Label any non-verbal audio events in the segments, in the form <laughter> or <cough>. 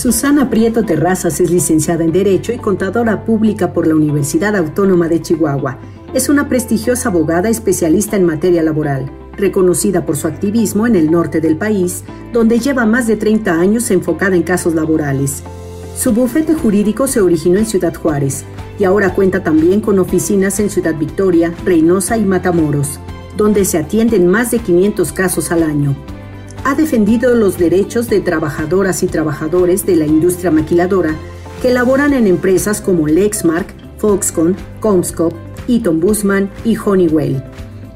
Susana Prieto Terrazas es licenciada en Derecho y contadora pública por la Universidad Autónoma de Chihuahua. Es una prestigiosa abogada especialista en materia laboral, reconocida por su activismo en el norte del país, donde lleva más de 30 años enfocada en casos laborales. Su bufete jurídico se originó en Ciudad Juárez y ahora cuenta también con oficinas en Ciudad Victoria, Reynosa y Matamoros, donde se atienden más de 500 casos al año ha defendido los derechos de trabajadoras y trabajadores de la industria maquiladora que laboran en empresas como Lexmark, Foxconn, Comscope, Eaton Bushman y Honeywell.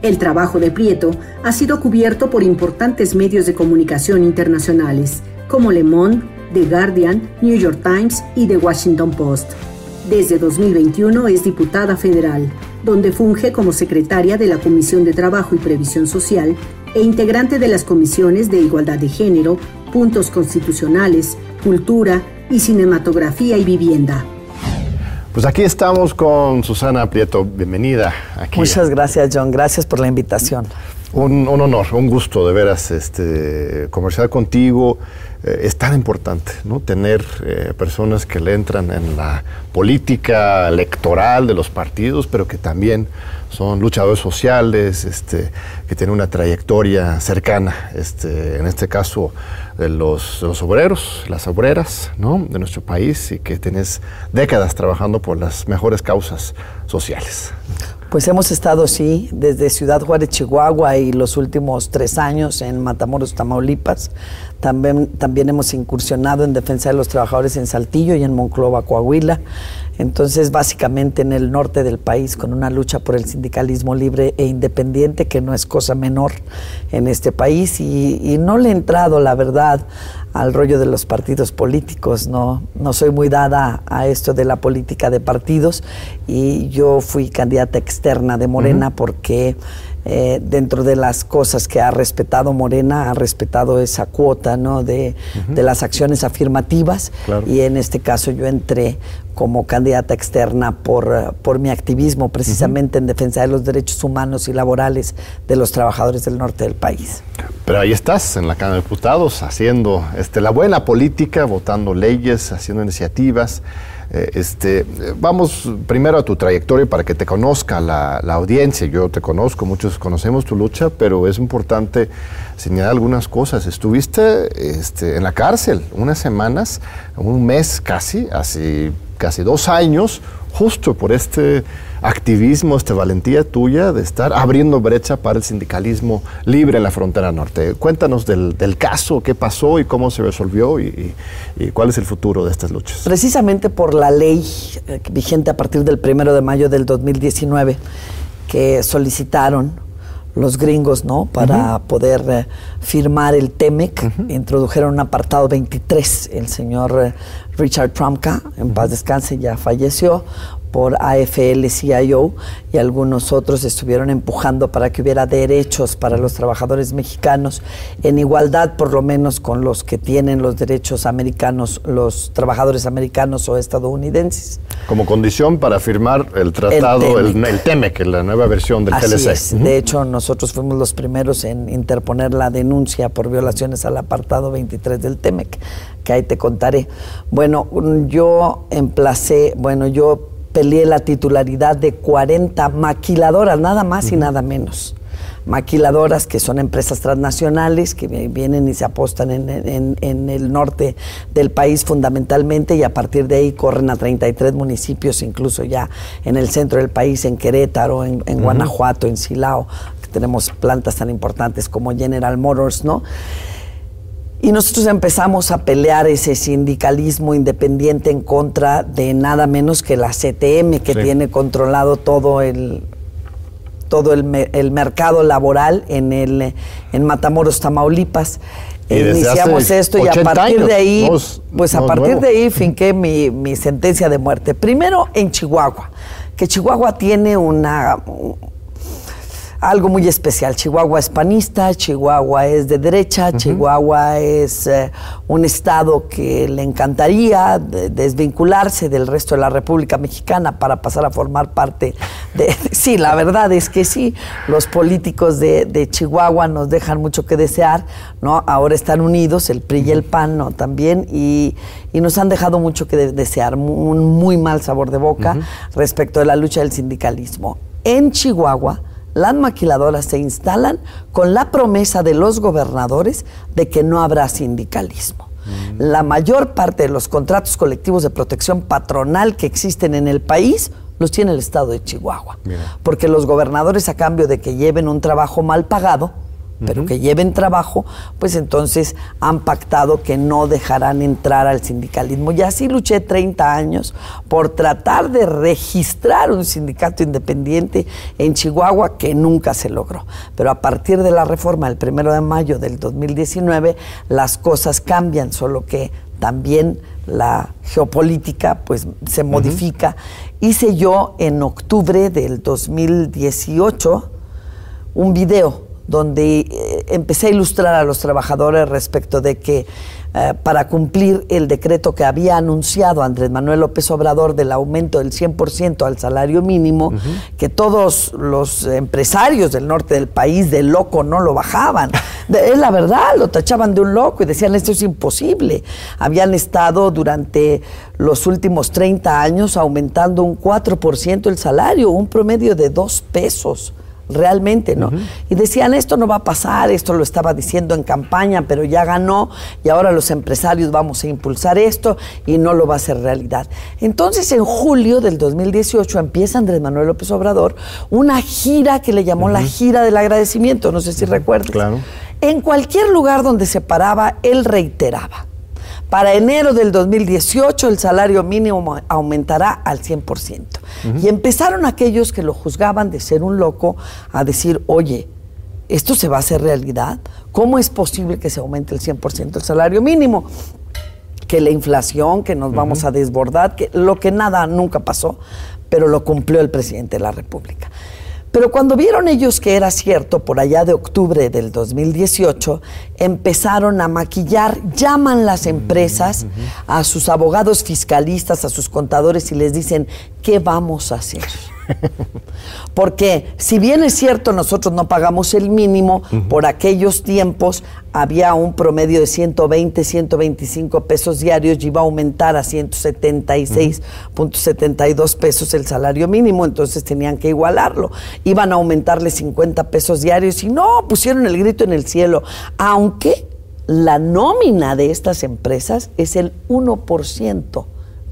El trabajo de Prieto ha sido cubierto por importantes medios de comunicación internacionales como Le Monde, The Guardian, New York Times y The Washington Post. Desde 2021 es diputada federal, donde funge como secretaria de la Comisión de Trabajo y Previsión Social e integrante de las comisiones de Igualdad de Género, Puntos Constitucionales, Cultura y Cinematografía y Vivienda. Pues aquí estamos con Susana Prieto. Bienvenida. Aquí. Muchas gracias, John. Gracias por la invitación. Un, honor, un gusto de veras este, conversar contigo. Eh, es tan importante, ¿no? Tener eh, personas que le entran en la política electoral de los partidos, pero que también son luchadores sociales, este, que tienen una trayectoria cercana, este, en este caso de los, los, obreros, las obreras ¿no? de nuestro país y que tienes décadas trabajando por las mejores causas sociales. Pues hemos estado, sí, desde Ciudad Juárez, Chihuahua y los últimos tres años en Matamoros, Tamaulipas. También, también hemos incursionado en defensa de los trabajadores en Saltillo y en Monclova, Coahuila. Entonces, básicamente en el norte del país, con una lucha por el sindicalismo libre e independiente, que no es cosa menor en este país, y, no le he entrado, la verdad, al rollo de los partidos políticos, no, no soy muy dada a esto de la política de partidos, y yo fui candidata externa de Morena porque eh, dentro de las cosas que ha respetado Morena, ha respetado esa cuota ¿no? de, las acciones afirmativas y en este caso yo entré como candidata externa por, por mi activismo precisamente en defensa de los derechos humanos y laborales de los trabajadores del norte del país. Pero ahí estás, en la Cámara de Diputados, haciendo este, la buena política, votando leyes, haciendo iniciativas. Eh, este, vamos primero a tu trayectoria para que te conozca la, audiencia. Yo te conozco, muchos conocemos tu lucha, pero es importante señalar algunas cosas. Estuviste este, en la cárcel unas semanas, un mes casi, hace casi dos años, justo por este activismo, esta valentía tuya de estar abriendo brecha para el sindicalismo libre en la frontera norte. Cuéntanos del, caso, qué pasó y cómo se resolvió y, cuál es el futuro de estas luchas. Precisamente por la ley eh, vigente a partir del primero de mayo del 2019 que solicitaron los gringos, ¿no? Para poder eh, firmar el TEMEC, introdujeron un apartado 23. El señor eh, Richard Trumka, en paz descanse, ya falleció, por AFL-CIO y algunos otros estuvieron empujando para que hubiera derechos para los trabajadores mexicanos en igualdad por lo menos con los que tienen los derechos americanos, los trabajadores americanos o estadounidenses. Como condición para firmar el tratado, el, TEMEC, la nueva versión del Así Es. De hecho, nosotros fuimos los primeros en interponer la denuncia por violaciones al apartado 23 del TEMEC, que ahí te contaré. Bueno, yo emplacé, bueno, yo peleé la titularidad de 40 maquiladoras, nada más y nada menos. Maquiladoras que son empresas transnacionales que vienen y se apostan en, el norte del país fundamentalmente y a partir de ahí corren a 33 municipios, incluso ya en el centro del país, en Querétaro, en, Guanajuato, en Silao, que tenemos plantas tan importantes como General Motors, ¿no? Y nosotros empezamos a pelear ese sindicalismo independiente en contra de nada menos que la CTM, que tiene controlado todo el todo el, mercado laboral en el en Matamoros, Tamaulipas. Iniciamos esto y a partir de ahí, pues a partir de ahí finqué mi, mi sentencia de muerte. Primero en Chihuahua, que Chihuahua tiene una algo muy especial. Chihuahua es panista, Chihuahua es de derecha, Chihuahua es eh, un estado que le encantaría desvincularse del resto de la República Mexicana para pasar a formar parte de... sí, la verdad es que sí, los políticos de, Chihuahua nos dejan mucho que desear, ¿no? Ahora están unidos, el PRI y el PAN, ¿no? También, y, nos han dejado mucho que desear, un muy mal sabor de boca respecto de la lucha del sindicalismo. En Chihuahua, las maquiladoras se instalan con la promesa de los gobernadores de que no habrá sindicalismo. Mm. La mayor parte de los contratos colectivos de protección patronal que existen en el país los tiene el estado de Chihuahua. Porque los gobernadores a cambio de que lleven un trabajo mal pagado, pero que lleven trabajo, pues entonces han pactado que no dejarán entrar al sindicalismo. Y así luché 30 años por tratar de registrar un sindicato independiente en Chihuahua que nunca se logró. Pero a partir de la reforma del primero de mayo del 2019, las cosas cambian, solo que también la geopolítica pues se modifica. Hice yo en octubre del 2018 un video donde eh, empecé a ilustrar a los trabajadores respecto de que eh, para cumplir el decreto que había anunciado Andrés Manuel López Obrador del aumento del 100% al salario mínimo, que todos los empresarios del norte del país de loco no lo bajaban. es la verdad, lo tachaban de un loco y decían esto es imposible. Habían estado durante los últimos 30 años aumentando un 4% el salario, un promedio de dos pesos realmente, ¿no? Y decían, esto no va a pasar, esto lo estaba diciendo en campaña, pero ya ganó y ahora los empresarios vamos a impulsar esto y no lo va a hacer realidad. Entonces, en julio del 2018 empieza Andrés Manuel López Obrador una gira que le llamó la gira del agradecimiento, no sé si recuerdas. Claro. En cualquier lugar donde se paraba, él reiteraba para enero del 2018 el salario mínimo aumentará al 100%. Y empezaron aquellos que lo juzgaban de ser un loco a decir, oye, ¿esto se va a hacer realidad? ¿Cómo es posible que se aumente el 100% el salario mínimo? Que la inflación, que nos vamos a desbordar, que lo que nada nunca pasó, pero lo cumplió el presidente de la República. Pero cuando vieron ellos que era cierto, por allá de octubre del 2018, empezaron a maquillar, llaman las empresas a sus abogados fiscalistas, a sus contadores y les dicen, ¿qué vamos a hacer? <laughs> Porque si bien es cierto, nosotros no pagamos el mínimo, por aquellos tiempos había un promedio de 120, 125 pesos diarios y iba a aumentar a 176.72 pesos el salario mínimo, entonces tenían que igualarlo. Iban a aumentarle 50 pesos diarios y no, pusieron el grito en el cielo, aunque la nómina de estas empresas es el 1%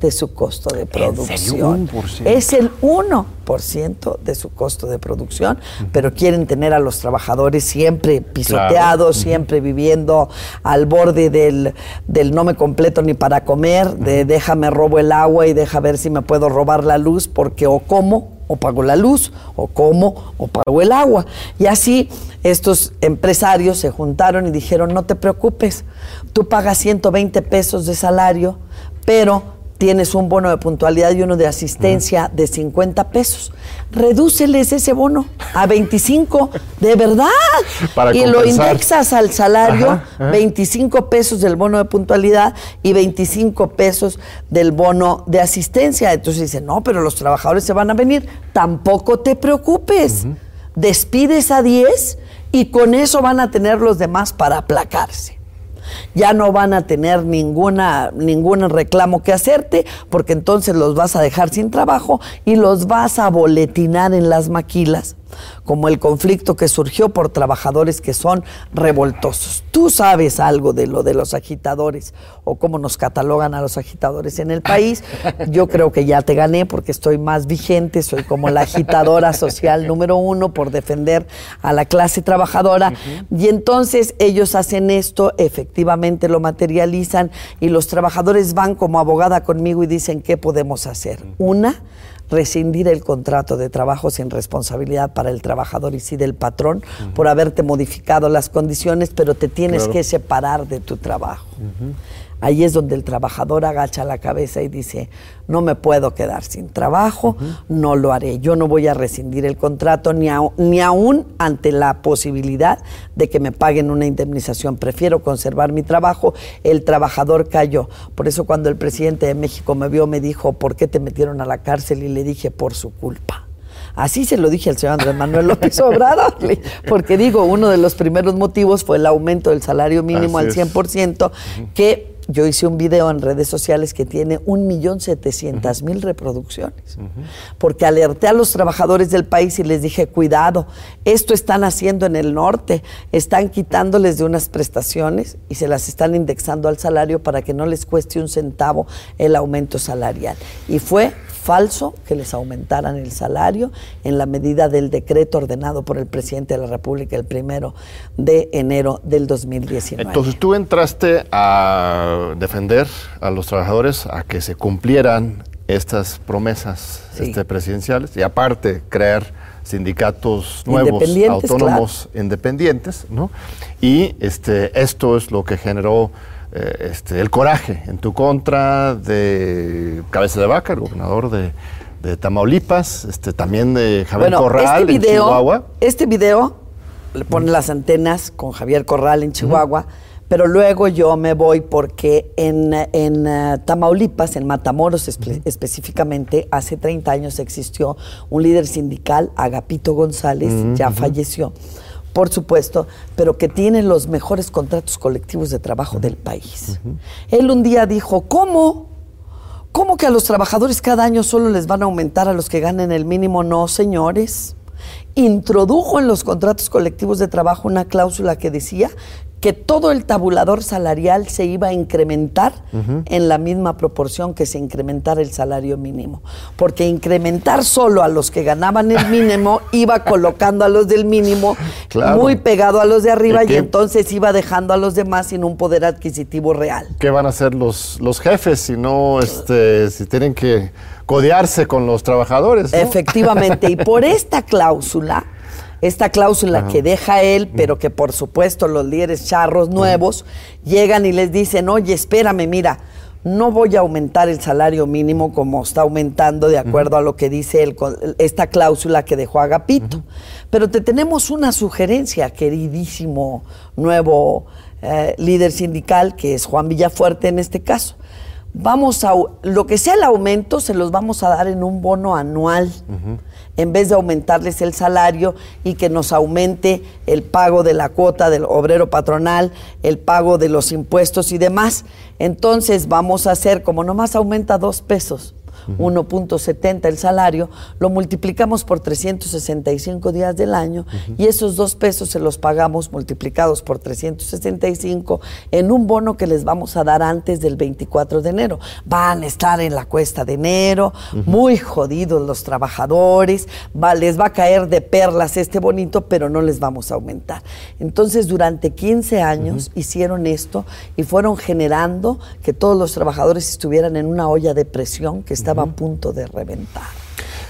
de su costo de producción. Es el 1% de su costo de producción, pero quieren tener a los trabajadores siempre pisoteados, siempre viviendo al borde del, del, no me completo ni para comer, de déjame robo el agua y deja ver si me puedo robar la luz, porque o como o pago la luz, o como o pago el agua. Y así estos empresarios se juntaron y dijeron, no te preocupes, tú pagas 120 pesos de salario, pero tienes un bono de puntualidad y uno de asistencia de 50 pesos. Redúceles ese bono a 25, de verdad. y lo indexas al salario, 25 pesos del bono de puntualidad y 25 pesos del bono de asistencia. Entonces dice, no, pero los trabajadores se van a venir. Tampoco te preocupes. Despides a 10 y con eso van a tener los demás para aplacarse ya no van a tener ninguna, ningún reclamo que hacerte, porque entonces los vas a dejar sin trabajo y los vas a boletinar en las maquilas como el conflicto que surgió por trabajadores que son revoltosos. Tú sabes algo de lo de los agitadores o cómo nos catalogan a los agitadores en el país. <laughs> Yo creo que ya te gané porque estoy más vigente, soy como la agitadora social número uno por defender a la clase trabajadora. Y entonces ellos hacen esto, efectivamente lo materializan y los trabajadores van como abogada conmigo y dicen, ¿qué podemos hacer? Una, rescindir el contrato de trabajo sin responsabilidad para el trabajador y sí del patrón por haberte modificado las condiciones, pero te tienes que separar de tu trabajo. Ahí es donde el trabajador agacha la cabeza y dice, no me puedo quedar sin trabajo, no lo haré, yo no voy a rescindir el contrato ni, ni aún ante la posibilidad de que me paguen una indemnización, prefiero conservar mi trabajo, el trabajador cayó. Por eso cuando el presidente de México me vio me dijo, ¿por qué te metieron a la cárcel? Y le dije, por su culpa. Así se lo dije al señor Andrés Manuel López <laughs> Obrador, porque digo, uno de los primeros motivos fue el aumento del salario mínimo al 100%, que yo hice un video en redes sociales que tiene un millón setecientas mil reproducciones, porque alerté a los trabajadores del país y les dije, cuidado, esto están haciendo en el norte, están quitándoles de unas prestaciones y se las están indexando al salario para que no les cueste un centavo el aumento salarial. Y fue falso que les aumentaran el salario en la medida del decreto ordenado por el presidente de la República el primero de enero del 2019. Entonces tú entraste a defender a los trabajadores a que se cumplieran estas promesas este, presidenciales y aparte crear sindicatos nuevos, autónomos, independientes, ¿no? Y este, esto es lo que generó eh, este, el coraje en tu contra de Cabeza de Vaca, el gobernador de, Tamaulipas, este, también de Javier Corral este en Chihuahua. Este video le pone las antenas con Javier Corral en Chihuahua, pero luego yo me voy porque en, en eh, Tamaulipas, en Matamoros específicamente, hace 30 años existió un líder sindical, Agapito González, ya falleció por supuesto, pero que tiene los mejores contratos colectivos de trabajo del país. Él un día dijo, ¿cómo? ¿Cómo que a los trabajadores cada año solo les van a aumentar a los que ganen el mínimo? No, señores. Introdujo en los contratos colectivos de trabajo una cláusula que decía que todo el tabulador salarial se iba a incrementar en la misma proporción que se incrementara el salario mínimo. Porque incrementar solo a los que ganaban el mínimo <laughs> iba colocando a los del mínimo muy pegado a los de arriba y, entonces iba dejando a los demás sin un poder adquisitivo real. ¿Qué van a hacer los, los jefes si no, este, si tienen que codearse con los trabajadores? Efectivamente, y por <laughs> esta cláusula esta cláusula que deja él, pero que por supuesto los líderes charros nuevos llegan y les dicen, oye, espérame, mira, no voy a aumentar el salario mínimo como está aumentando de acuerdo a lo que dice el, esta cláusula que dejó Agapito. Pero te tenemos una sugerencia, queridísimo nuevo eh, líder sindical, que es Juan Villafuerte en este caso. Vamos a, lo que sea el aumento, se los vamos a dar en un bono anual en vez de aumentarles el salario y que nos aumente el pago de la cuota del obrero patronal, el pago de los impuestos y demás. Entonces vamos a hacer, como nomás aumenta dos pesos, 1.70 el salario, lo multiplicamos por 365 días del año y esos dos pesos se los pagamos multiplicados por 365 en un bono que les vamos a dar antes del 24 de enero. Van a estar en la cuesta de enero, muy jodidos los trabajadores, les va a caer de perlas este bonito, pero no les vamos a aumentar. Entonces, durante 15 años hicieron esto y fueron generando que todos los trabajadores estuvieran en una olla de presión que está estaba a punto de reventar.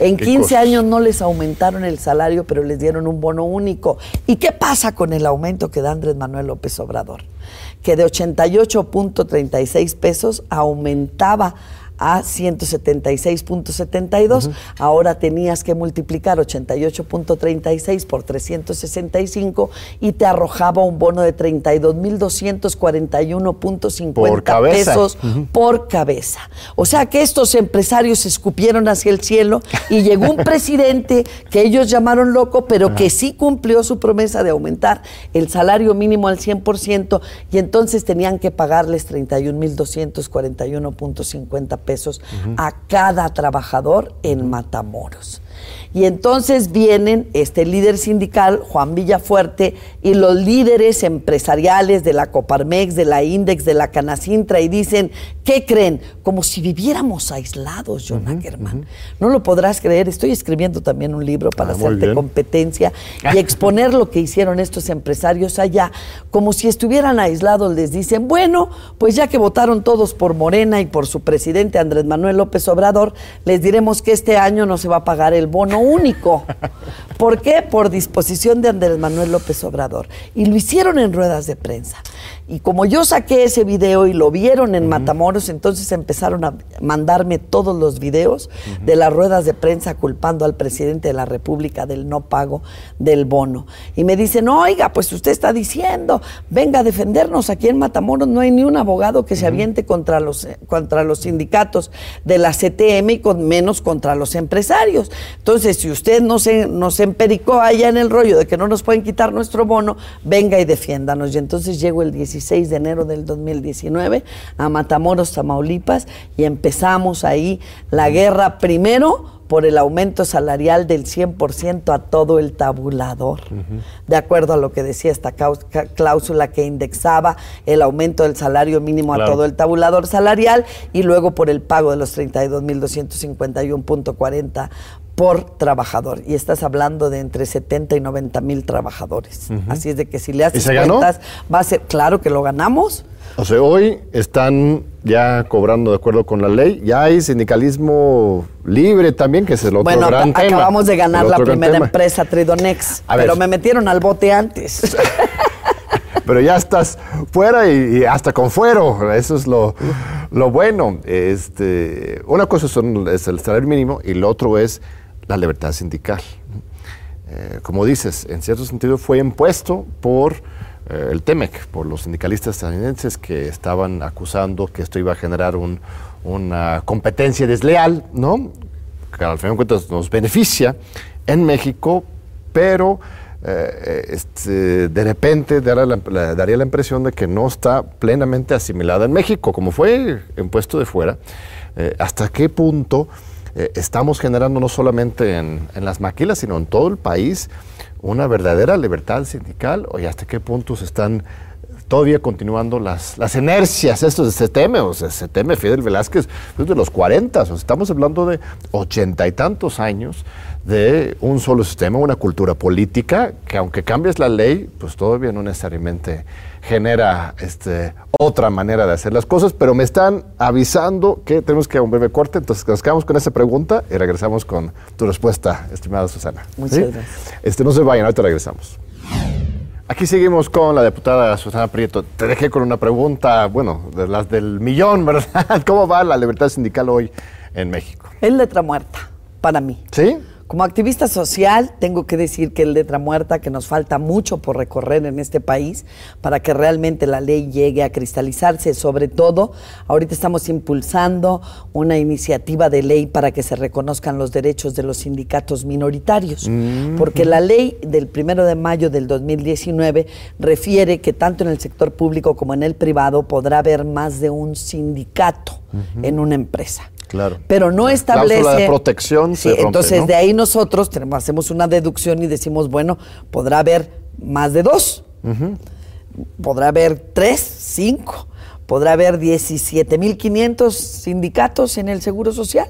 En 15 años no les aumentaron el salario, pero les dieron un bono único. ¿Y qué pasa con el aumento que da Andrés Manuel López Obrador? Que de 88.36 pesos aumentaba a 176.72. Ahora tenías que multiplicar 88.36 por 365 y te arrojaba un bono de 32.241.50 pesos por cabeza. O sea que estos empresarios se escupieron hacia el cielo y llegó un <laughs> presidente que ellos llamaron loco, pero que sí cumplió su promesa de aumentar el salario mínimo al 100% y entonces tenían que pagarles 31.241.50 pesos a cada trabajador en Matamoros. Y entonces vienen este líder sindical, Juan Villafuerte, y los líderes empresariales de la Coparmex, de la Index, de la Canacintra, y dicen, ¿qué creen? Como si viviéramos aislados, Jonah Germán. No lo podrás creer, estoy escribiendo también un libro para ah, hacerte competencia <laughs> y exponer lo que hicieron estos empresarios allá, como si estuvieran aislados, les dicen, bueno, pues ya que votaron todos por Morena y por su presidente Andrés Manuel López Obrador, les diremos que este año no se va a pagar el bono único. ¿Por qué? Por disposición de Andrés Manuel López Obrador. Y lo hicieron en ruedas de prensa. Y como yo saqué ese video y lo vieron en Matamoros, entonces empezaron a mandarme todos los videos de las ruedas de prensa culpando al presidente de la República del no pago del bono. Y me dicen, oiga, pues usted está diciendo, venga a defendernos. Aquí en Matamoros no hay ni un abogado que se aviente contra los, contra los sindicatos de la CTM y con menos contra los empresarios. Entonces, si usted no se, nos empericó allá en el rollo de que no nos pueden quitar nuestro bono, venga y defiéndanos. Y entonces llego el 17 16 de enero del 2019 a Matamoros, Tamaulipas, y empezamos ahí la guerra primero por el aumento salarial del 100% a todo el tabulador, de acuerdo a lo que decía esta cláusula que indexaba el aumento del salario mínimo a todo el tabulador salarial y luego por el pago de los 32.251.40 por trabajador. Y estás hablando de entre 70 y 90 mil trabajadores. Así es de que si le haces cuentas, va a ser, claro que lo ganamos. O sea, hoy están ya cobrando de acuerdo con la ley. Ya hay sindicalismo libre también, que se lo bueno, gran acabamos de ganar la primera empresa, Tridonex, pero me metieron al bote antes. <laughs> pero ya estás fuera y, hasta con fuero. Eso es lo, lo bueno. Este, una cosa son, es el salario mínimo y lo otro es la libertad sindical. Eh, como dices, en cierto sentido fue impuesto por eh, el TEMEC, por los sindicalistas estadounidenses que estaban acusando que esto iba a generar una competencia desleal, ¿no? que al final de cuentas nos beneficia en México, pero eh, este, de repente daría la, impresión de que no está plenamente asimilada en México, como fue impuesto de fuera. ¿Hasta qué punto? Eh, estamos generando no solamente en, las maquilas, sino en todo el país una verdadera libertad sindical. Oye, ¿hasta qué punto se están todavía continuando las, las inercias estos de CTM? O sea, CTM, Fidel Velázquez, es de los 40, o estamos hablando de ochenta y tantos años de un solo sistema, una cultura política que aunque cambies la ley, pues todavía no necesariamente genera este, otra manera de hacer las cosas, pero me están avisando que tenemos que un breve corte, entonces nos quedamos con esa pregunta y regresamos con tu respuesta, estimada Susana. Muchas gracias. Este, no se vayan, ahorita regresamos. Aquí seguimos con la diputada Susana Prieto. Te dejé con una pregunta, bueno, de las del millón, <laughs> ¿verdad? ¿Cómo va la libertad sindical hoy en México? Es letra muerta, para mí. ¿Sí? Como activista social, tengo que decir que el letra muerta, que nos falta mucho por recorrer en este país para que realmente la ley llegue a cristalizarse. Sobre todo, ahorita estamos impulsando una iniciativa de ley para que se reconozcan los derechos de los sindicatos minoritarios. Mm. Porque la ley del primero de mayo del 2019 refiere que tanto en el sector público como en el privado podrá haber más de un sindicato en una empresa. Claro. Pero no establece. La protección se rompe, Entonces, de ahí nosotros tenemos, hacemos una deducción y decimos, bueno, podrá haber más de dos. Podrá haber tres, cinco podrá haber 17.500 sindicatos en el Seguro Social,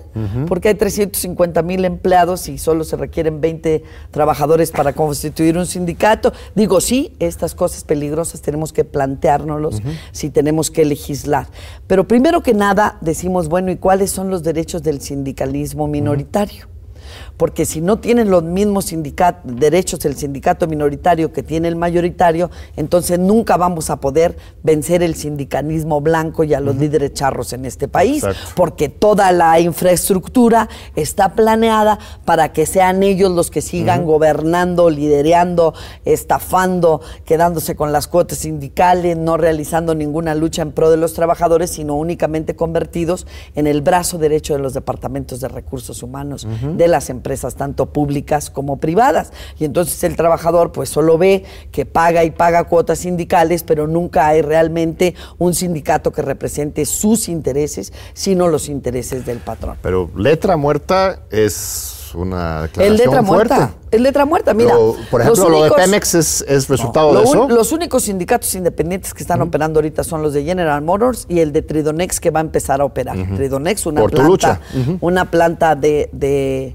porque hay 350.000 empleados y solo se requieren 20 trabajadores para <laughs> constituir un sindicato. Digo, sí, estas cosas peligrosas tenemos que planteárnoslos si tenemos que legislar. Pero primero que nada decimos, bueno, ¿y cuáles son los derechos del sindicalismo minoritario? Porque si no tienen los mismos derechos el sindicato minoritario que tiene el mayoritario, entonces nunca vamos a poder vencer el sindicalismo blanco y a los líderes charros en este país, porque toda la infraestructura está planeada para que sean ellos los que sigan gobernando, liderando, estafando, quedándose con las cuotas sindicales, no realizando ninguna lucha en pro de los trabajadores, sino únicamente convertidos en el brazo derecho de los departamentos de recursos humanos de las empresas tanto públicas como privadas. Y entonces el trabajador pues solo ve que paga y paga cuotas sindicales, pero nunca hay realmente un sindicato que represente sus intereses, sino los intereses del patrón. Pero letra muerta es una declaración el letra muerta. El letra muerta, mira. por ejemplo, lo de Pemex es, resultado de eso. los únicos sindicatos independientes que están operando ahorita son los de General Motors y el de Tridonex que va a empezar a operar. Tridonex, una planta, una planta de de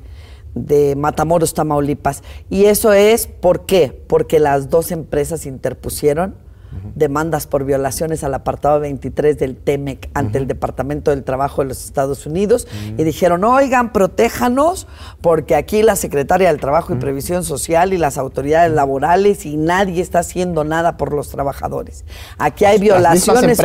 Matamoros, Tamaulipas. Y eso es, ¿por qué? Porque las dos empresas interpusieron demandas por violaciones al apartado 23 del TEMEC ante el Departamento del Trabajo de los Estados Unidos y dijeron, oigan, protéjanos porque aquí la Secretaria del Trabajo y Previsión Social y las autoridades laborales y nadie está haciendo nada por los trabajadores. Aquí hay violaciones.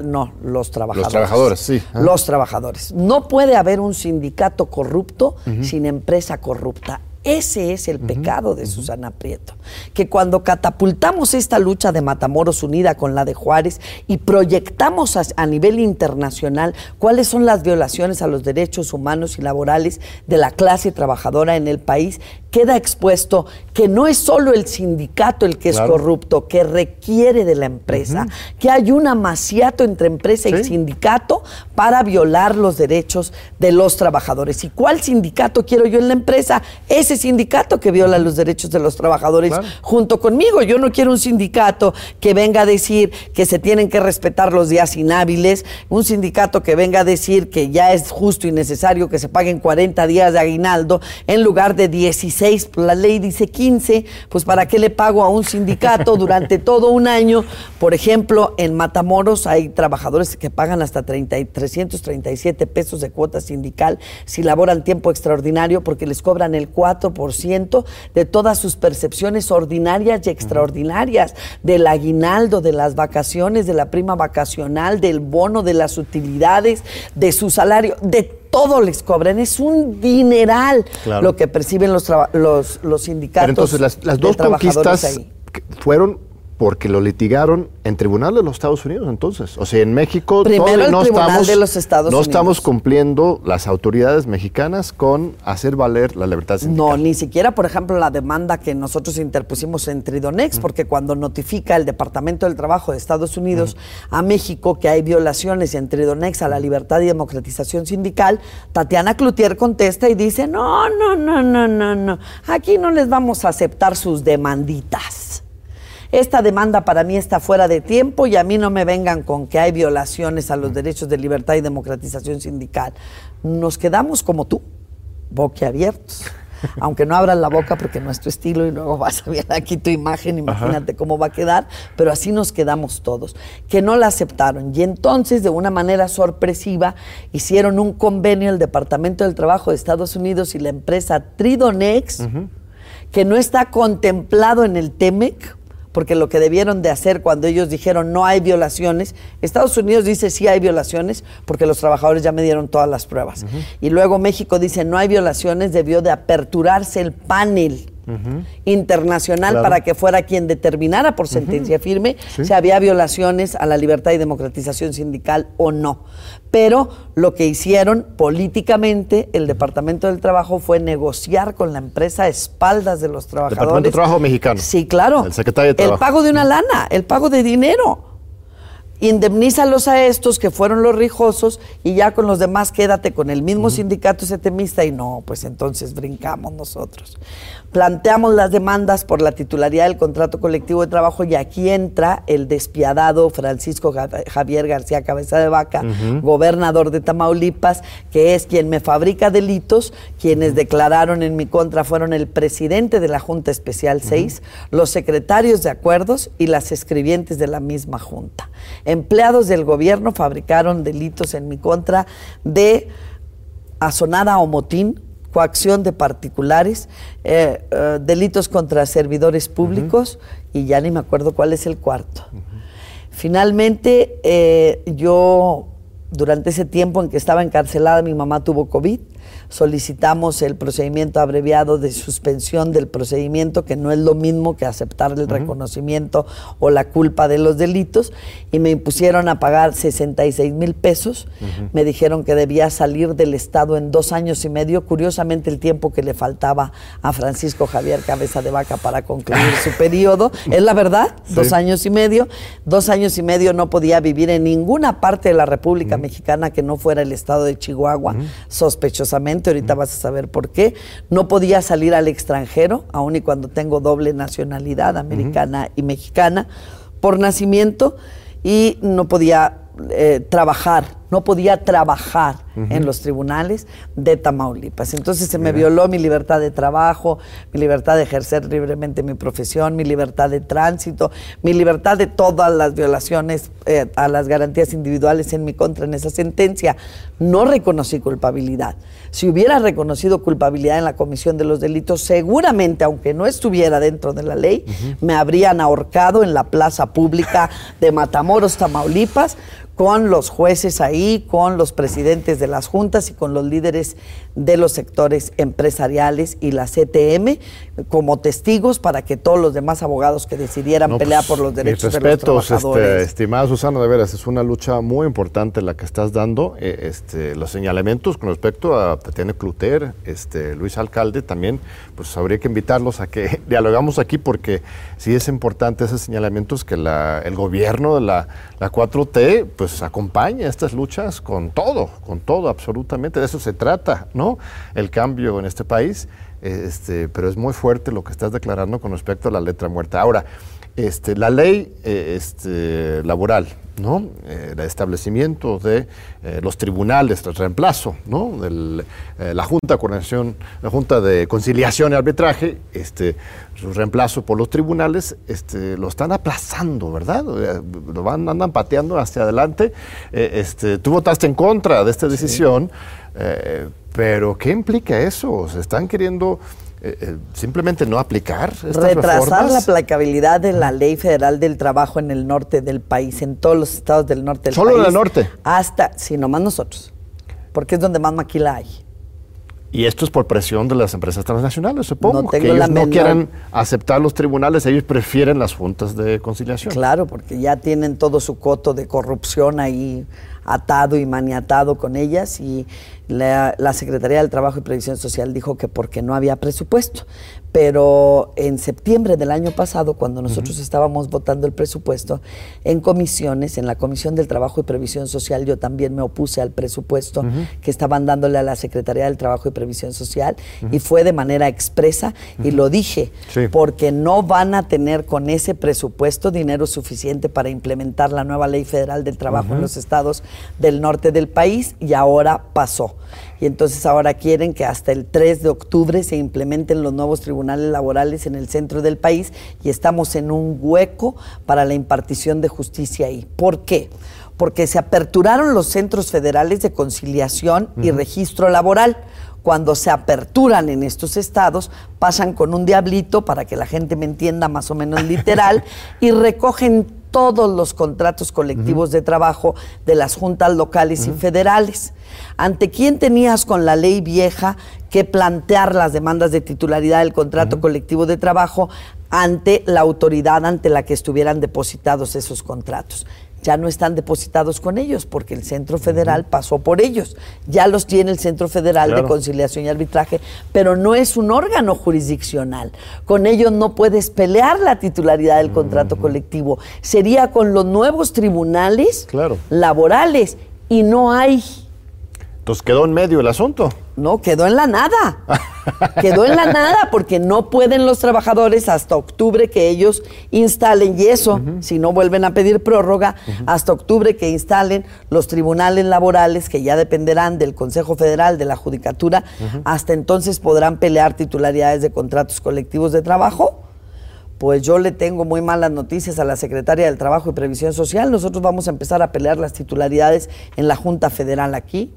No, los trabajadores. Los trabajadores, sí. Los trabajadores. No puede haber un sindicato corrupto sin empresa corrupta. Ese es el pecado de Susana Prieto, que cuando catapultamos esta lucha de Matamoros unida con la de Juárez y proyectamos a, nivel internacional cuáles son las violaciones a los derechos humanos y laborales de la clase trabajadora en el país, queda expuesto que no es solo el sindicato el que es corrupto, que requiere de la empresa, que hay un amaciato entre empresa y sindicato para violar los derechos de los trabajadores. ¿Y cuál sindicato quiero yo en la empresa? Ese sindicato que viola los derechos de los trabajadores junto conmigo. Yo no quiero un sindicato que venga a decir que se tienen que respetar los días inhábiles, un sindicato que venga a decir que ya es justo y necesario que se paguen 40 días de aguinaldo en lugar de 16 la ley dice 15, pues ¿para qué le pago a un sindicato durante <laughs> todo un año? Por ejemplo, en Matamoros hay trabajadores que pagan hasta 30, 337 pesos de cuota sindical si laboran tiempo extraordinario porque les cobran el 4% de todas sus percepciones ordinarias y extraordinarias, del aguinaldo, de las vacaciones, de la prima vacacional, del bono, de las utilidades, de su salario, de todo les cobran, es un dineral lo que perciben los, los, los sindicatos. Pero entonces las, las dos conquistas fueron porque lo litigaron en tribunal de los Estados Unidos entonces. O sea, en México Primero no, estamos, de los Estados no estamos cumpliendo las autoridades mexicanas con hacer valer la libertad sindical. No, ni siquiera, por ejemplo, la demanda que nosotros interpusimos en Tridonex, porque cuando notifica el Departamento del Trabajo de Estados Unidos a México que hay violaciones en Tridonex a la libertad y democratización sindical, Tatiana Cloutier contesta y dice, no, no, no, no, no, no, aquí no les vamos a aceptar sus demanditas esta demanda para mí está fuera de tiempo y a mí no me vengan con que hay violaciones a los derechos de libertad y democratización sindical. Nos quedamos como tú, boquiabiertos. <laughs> Aunque no abras la boca porque no es tu estilo y luego vas a ver aquí tu imagen, imagínate cómo va a quedar, pero así nos quedamos todos, que no la aceptaron. Y entonces, de una manera sorpresiva, hicieron un convenio el Departamento del Trabajo de Estados Unidos y la empresa Tridonex, que no está contemplado en el TEMEC, porque lo que debieron de hacer cuando ellos dijeron no hay violaciones, Estados Unidos dice sí hay violaciones porque los trabajadores ya me dieron todas las pruebas. Y luego México dice no hay violaciones, debió de aperturarse el panel internacional para que fuera quien determinara por sentencia firme si había violaciones a la libertad y democratización sindical o no. Pero lo que hicieron políticamente el Departamento del Trabajo fue negociar con la empresa a espaldas de los trabajadores. Departamento de Trabajo mexicano. Sí, claro. El secretario de Trabajo. El pago de una lana, el pago de dinero indemnízalos a estos que fueron los rijosos y ya con los demás quédate con el mismo sindicato setemista y no, pues entonces brincamos nosotros. Planteamos las demandas por la titularidad del contrato colectivo de trabajo y aquí entra el despiadado Francisco Javier García Cabeza de Vaca, gobernador de Tamaulipas, que es quien me fabrica delitos, quienes declararon en mi contra fueron el presidente de la Junta Especial 6, los secretarios de acuerdos y las escribientes de la misma Junta. Empleados del gobierno fabricaron delitos en mi contra de asonada o motín, coacción de particulares, eh, eh, delitos contra servidores públicos y ya ni me acuerdo cuál es el cuarto. Finalmente, eh, yo, durante ese tiempo en que estaba encarcelada, mi mamá tuvo COVID solicitamos el procedimiento abreviado de suspensión del procedimiento, que no es lo mismo que aceptar el reconocimiento o la culpa de los delitos, y me impusieron a pagar 66 mil pesos. Me dijeron que debía salir del Estado en dos años y medio, curiosamente el tiempo que le faltaba a Francisco Javier Cabeza de Vaca para concluir su <laughs> periodo. Es la verdad, dos años y medio. Dos años y medio no podía vivir en ninguna parte de la República Mexicana que no fuera el Estado de Chihuahua, sospechosamente ahorita vas a saber por qué. No podía salir al extranjero, aun y cuando tengo doble nacionalidad, americana y mexicana, por nacimiento, y no podía eh, trabajar no podía trabajar en los tribunales de Tamaulipas. Entonces se me violó mi libertad de trabajo, mi libertad de ejercer libremente mi profesión, mi libertad de tránsito, mi libertad de todas las violaciones eh, a las garantías individuales en mi contra en esa sentencia. No reconocí culpabilidad. Si hubiera reconocido culpabilidad en la comisión de los delitos, seguramente, aunque no estuviera dentro de la ley, me habrían ahorcado en la plaza pública de Matamoros, Tamaulipas, con los jueces ahí, con los presidentes de las juntas y con los líderes de los sectores empresariales y la CTM como testigos para que todos los demás abogados que decidieran pelear por los derechos de los este, trabajadores. Este, estimada Susana, de veras, es una lucha muy importante la que estás dando. Eh, este, los señalamientos con respecto a Tatiana Cluter, este, Luis Alcalde, también, pues habría que invitarlos a que <laughs> dialogamos aquí porque sí es importante esos señalamientos que el gobierno de la, la 4T pues acompañe estas luchas con todo, con todo, absolutamente. De eso se trata, ¿no? El cambio en este país, este, pero es muy fuerte lo que estás declarando con respecto a la letra muerta. Ahora, este, la ley eh, este, laboral, ¿no? Eh, el establecimiento de eh, los tribunales, el reemplazo, ¿no? la Junta de Coordinación, la Junta de Conciliación y Arbitraje, este, su reemplazo por los tribunales, este, lo están aplazando, ¿verdad? Lo van, andan pateando hacia adelante. este, tú votaste en contra de esta decisión. Pero, ¿qué implica eso? ¿Se están queriendo eh, eh, simplemente no aplicar estas Retrasar la aplicabilidad de la ley federal del trabajo en el norte del país, en todos los estados del norte del país. ¿Solo en el norte? Hasta, sí, nomás nosotros, porque es donde más maquila hay. Y esto es por presión de las empresas transnacionales, supongo. que ellos no quieran aceptar los tribunales, ellos prefieren las juntas de conciliación. Claro, porque ya tienen todo su coto de corrupción ahí atado y maniatado con ellas y la, Secretaría del Trabajo y Previsión Social dijo que porque no había presupuesto. Pero en septiembre del año pasado, cuando nosotros estábamos votando el presupuesto, en comisiones, en la Comisión del Trabajo y Previsión Social, yo también me opuse al presupuesto que estaban dándole a la Secretaría del Trabajo y Previsión Social y fue de manera expresa y lo dije, porque no van a tener con ese presupuesto dinero suficiente para implementar la nueva ley federal del trabajo en los estados del norte del país y ahora pasó. Y entonces ahora quieren que hasta el 3 de octubre se implementen los nuevos tribunales laborales en el centro del país y estamos en un hueco para la impartición de justicia ahí. ¿Por qué? Porque se aperturaron los centros federales de conciliación y registro laboral cuando se aperturan en estos estados, pasan con un diablito, para que la gente me entienda más o menos literal, <laughs> y recogen todos los contratos colectivos de trabajo de las juntas locales y federales. ¿Ante quién tenías con la ley vieja que plantear las demandas de titularidad del contrato colectivo de trabajo ante la autoridad ante la que estuvieran depositados esos contratos? Ya no están depositados con ellos porque el Centro Federal pasó por ellos. Ya los tiene el Centro Federal de Conciliación y Arbitraje, pero no es un órgano jurisdiccional. Con ellos no puedes pelear la titularidad del contrato colectivo. Sería con los nuevos tribunales laborales y no hay entonces quedó en medio el asunto. No, quedó en la nada. quedó en la nada porque no pueden los trabajadores hasta octubre que ellos instalen, y eso, si no vuelven a pedir prórroga, hasta octubre que instalen los tribunales laborales que ya dependerán del Consejo Federal, de la Judicatura, hasta entonces podrán pelear titularidades de contratos colectivos de trabajo pues yo le tengo muy malas noticias a la Secretaria del Trabajo y Previsión Social. Nosotros vamos a empezar a pelear las titularidades en la Junta Federal aquí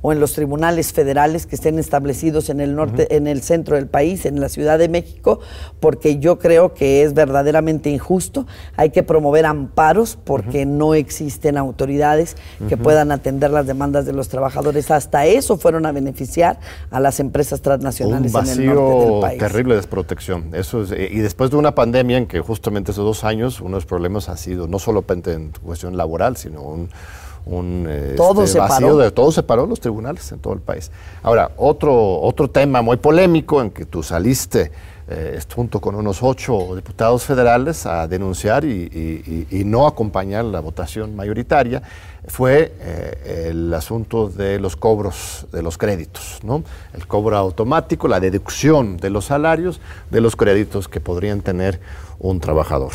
o en los tribunales federales que estén establecidos en el norte, en el centro del país, en la Ciudad de México, porque yo creo que es verdaderamente injusto. Hay que promover amparos porque no existen autoridades que puedan atender las demandas de los trabajadores. Hasta eso fueron a beneficiar a las empresas transnacionales en el norte del país. Terrible desprotección. Eso eh, y después de una pandemia en que justamente esos dos años uno de los problemas ha sido no solo en cuestión laboral, sino un un todo este, vacío de todo se paró los tribunales en todo el país. Ahora, otro, otro tema muy polémico en que tú saliste eh, junto con unos ocho diputados federales, a denunciar y, no acompañar la votación mayoritaria, fue eh, el asunto de los cobros de los créditos, ¿no? El cobro automático, la deducción de los salarios de los créditos que podrían tener un trabajador.